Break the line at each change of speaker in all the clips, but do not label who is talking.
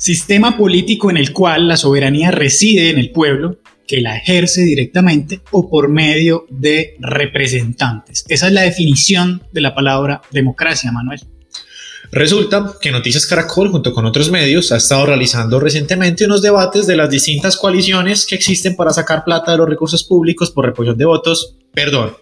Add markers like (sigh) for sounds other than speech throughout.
Sistema político en el cual la soberanía reside en el pueblo, que la ejerce directamente o por medio de representantes. Esa es la definición de la palabra democracia, Manuel.
Resulta que Noticias Caracol, junto con otros medios, ha estado realizando recientemente unos debates de las distintas coaliciones que existen para sacar plata de los recursos públicos por reposición de votos, perdón,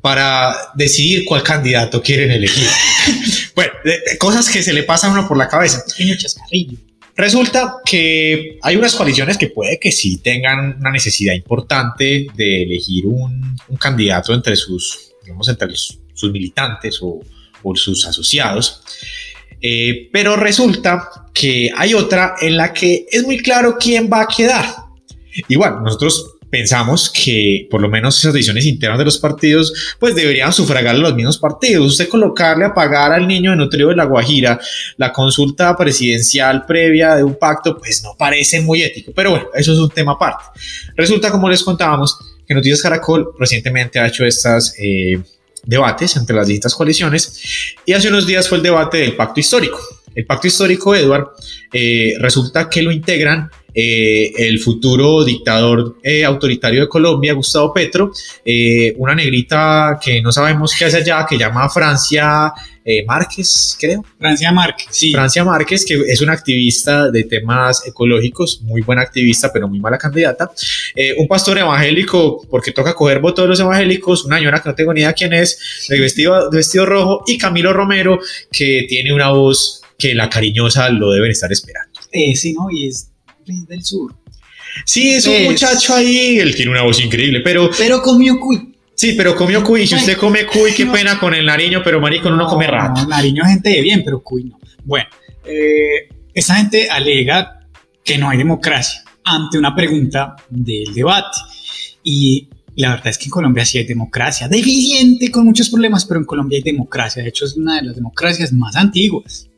para decidir cuál candidato quieren elegir. (laughs) bueno, cosas que se le pasan a uno por la cabeza.
Pequeño chascarrillo.
Resulta que hay unas coaliciones que puede que sí tengan una necesidad importante de elegir un, candidato entre sus, digamos, entre sus militantes o, sus asociados. Eh, pero resulta que hay otra en la que es muy claro quién va a quedar. Igual, nosotros pensamos que por lo menos esas decisiones internas de los partidos pues deberían sufragar los mismos partidos. Usted colocarle a pagar al niño de nutrido de La Guajira la consulta presidencial previa de un pacto pues no parece muy ético. Pero bueno, eso es un tema aparte. Resulta, como les contábamos, que Noticias Caracol recientemente ha hecho estas... Eh, debates entre las distintas coaliciones y hace unos días fue el debate del pacto histórico. El pacto histórico, Edward, eh, resulta que lo integran eh, el futuro dictador eh, autoritario de Colombia, Gustavo Petro, una negrita que no sabemos qué hace allá, que llama Francia eh, Márquez, creo.
Francia Márquez, sí.
Francia Márquez, que es una activista de temas ecológicos, muy buena activista, pero muy mala candidata. Eh, un pastor evangélico, porque toca coger votos de los evangélicos, una señora que no tengo ni idea quién es, de vestido, de vestido rojo, y Camilo Romero, que tiene una voz que la cariñosa lo deben estar esperando.
Eh, sí, ¿no? Y es del sur.
Sí, es un muchacho ahí, él tiene una voz increíble, pero...
Pero comió cuy.
Sí, pero comió cuy. Si usted come cuy, qué pena con el nariño, pero marico, no, no come rato.
No, nariño es gente de bien, pero cuy no. Bueno, eh, esa gente alega que no hay democracia ante una pregunta del debate. Y la verdad es que en Colombia sí hay democracia, deficiente con muchos problemas, pero en Colombia hay democracia. De hecho, es una de las democracias más antiguas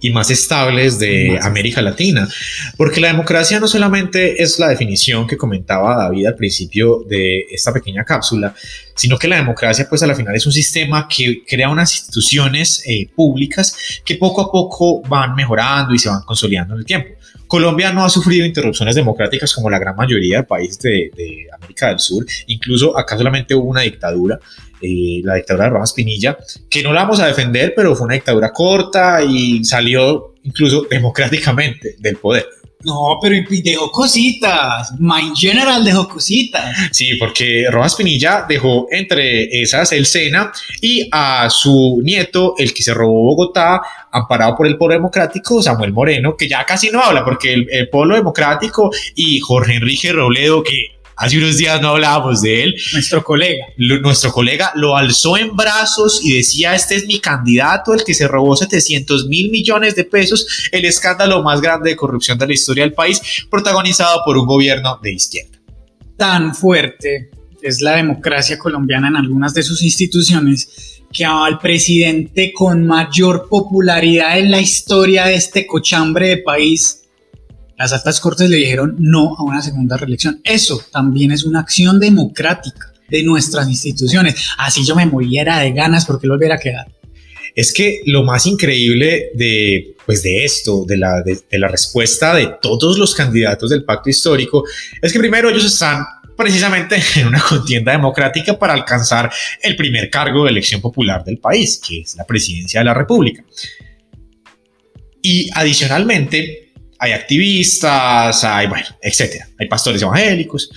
y más estables de América Latina. Porque la democracia no solamente es la definición que comentaba David al principio de esta pequeña cápsula, sino que la democracia pues a la final es un sistema que crea unas instituciones eh, públicas que poco a poco van mejorando y se van consolidando en el tiempo. Colombia no ha sufrido interrupciones democráticas como la gran mayoría de países de, de América del Sur, incluso acá solamente hubo una dictadura eh, la dictadura de Rojas Pinilla, que no la vamos a defender, pero fue una dictadura corta y salió incluso (laughs) democráticamente del poder.
No, pero dejó cositas. My General dejó cositas.
Sí, porque Rojas Pinilla dejó entre esas el Sena y a su nieto, el que se robó Bogotá, amparado por el Polo Democrático, Samuel Moreno, que ya casi no habla, porque el, el Polo Democrático y Jorge Enrique Robledo, que Hace unos días no hablábamos de él.
Nuestro colega.
nuestro colega lo alzó en brazos y decía, este es mi candidato, el que se robó 700 mil millones de pesos, el escándalo más grande de corrupción de la historia del país, protagonizado por un gobierno de izquierda.
Tan fuerte es la democracia colombiana en algunas de sus instituciones que al presidente con mayor popularidad en la historia de este cochambre de país las altas cortes le dijeron no a una segunda reelección. Eso también es una acción democrática de nuestras instituciones. Así yo me muriera de ganas porque lo volviera a quedar.
Es que lo más increíble de, pues de esto, de la, de, la respuesta de todos los candidatos del pacto histórico, es que primero ellos están precisamente (laughs) en una contienda democrática para alcanzar el primer cargo de elección popular del país, que es la presidencia de la República. Y adicionalmente, hay activistas, hay, bueno, etcétera. Hay pastores evangélicos,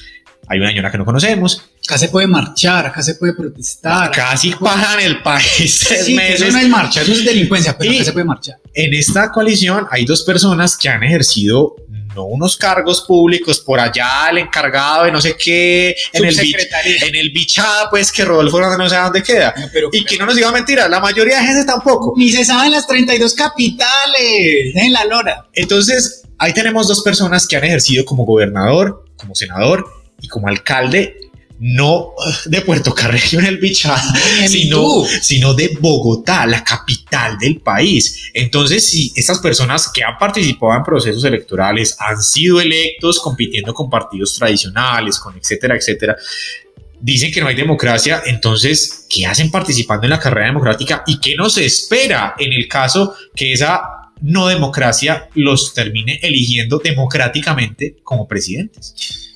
hay una señora que no conocemos.
Acá se puede marchar, acá se puede protestar.
Casi pagan el país (laughs)
sí, Eso no es marcha, eso es delincuencia, pero acá se puede marchar.
En esta coalición hay dos personas que han ejercido no unos cargos públicos por allá, el encargado de no sé qué, en el, en el bichada, pues que Rodolfo no sé dónde queda. y que no nos diga mentira, la mayoría de gente tampoco.
Ni se saben las 32 capitales en la lora.
Entonces, ahí tenemos dos personas que han ejercido como gobernador, como senador y como alcalde no de Puerto Carreño en el Bichada, sino, sino de Bogotá, la capital del país. Entonces, si estas personas que han participado en procesos electorales han sido electos compitiendo con partidos tradicionales, con etcétera, etcétera, dicen que no hay democracia, entonces, ¿qué hacen participando en la carrera democrática y qué nos espera en el caso que esa no democracia los termine eligiendo democráticamente como presidentes.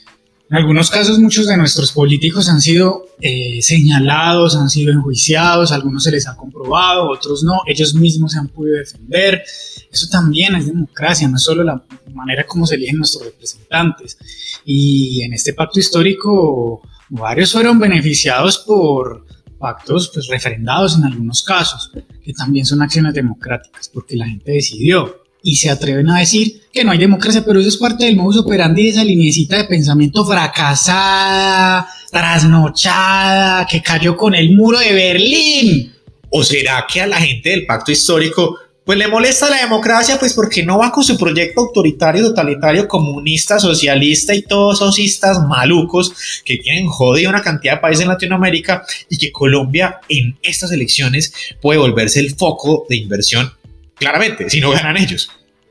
En algunos casos muchos de nuestros políticos han sido eh, señalados, han sido enjuiciados, algunos se les ha comprobado, otros no, ellos mismos se han podido defender. Eso también es democracia, no es solo la manera como se eligen nuestros representantes. Y en este pacto histórico varios fueron beneficiados por pactos pues, referendados en algunos casos, que también son acciones democráticas, porque la gente decidió y se atreven a decir que no hay democracia, pero eso es parte del modus operandi de esa linecita de pensamiento fracasada, trasnochada, que cayó con el muro de Berlín.
¿O será que a la gente del pacto histórico pues le molesta la democracia pues porque no va con su proyecto autoritario, totalitario, comunista, socialista y todos esos malucos que tienen jodido una cantidad de países en Latinoamérica y que Colombia en estas elecciones puede volverse el foco de inversión claramente, si no ganan ellos.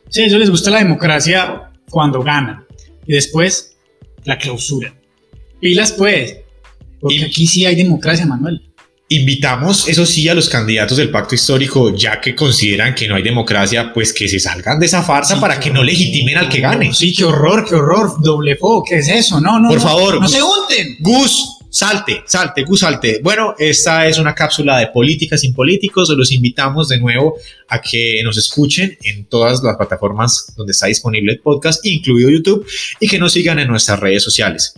Sí, a ellos les gusta la democracia cuando ganan y después la clausura. Pilas pues, porque aquí sí hay democracia, Manuel.
Invitamos, eso sí, a los candidatos del pacto histórico, ya que consideran que no hay democracia, pues que se salgan de esa farsa para que no legitimen al que gane.
Sí, qué horror, qué horror, doble fo, ¿qué es eso? No, no.
Por favor.
No se unten.
Gus, salte, salte, Gus, salte. Bueno, esta es una cápsula de política sin políticos. Los invitamos de nuevo a que nos escuchen en todas las plataformas donde está disponible el podcast, incluido YouTube, y que nos sigan en nuestras redes sociales.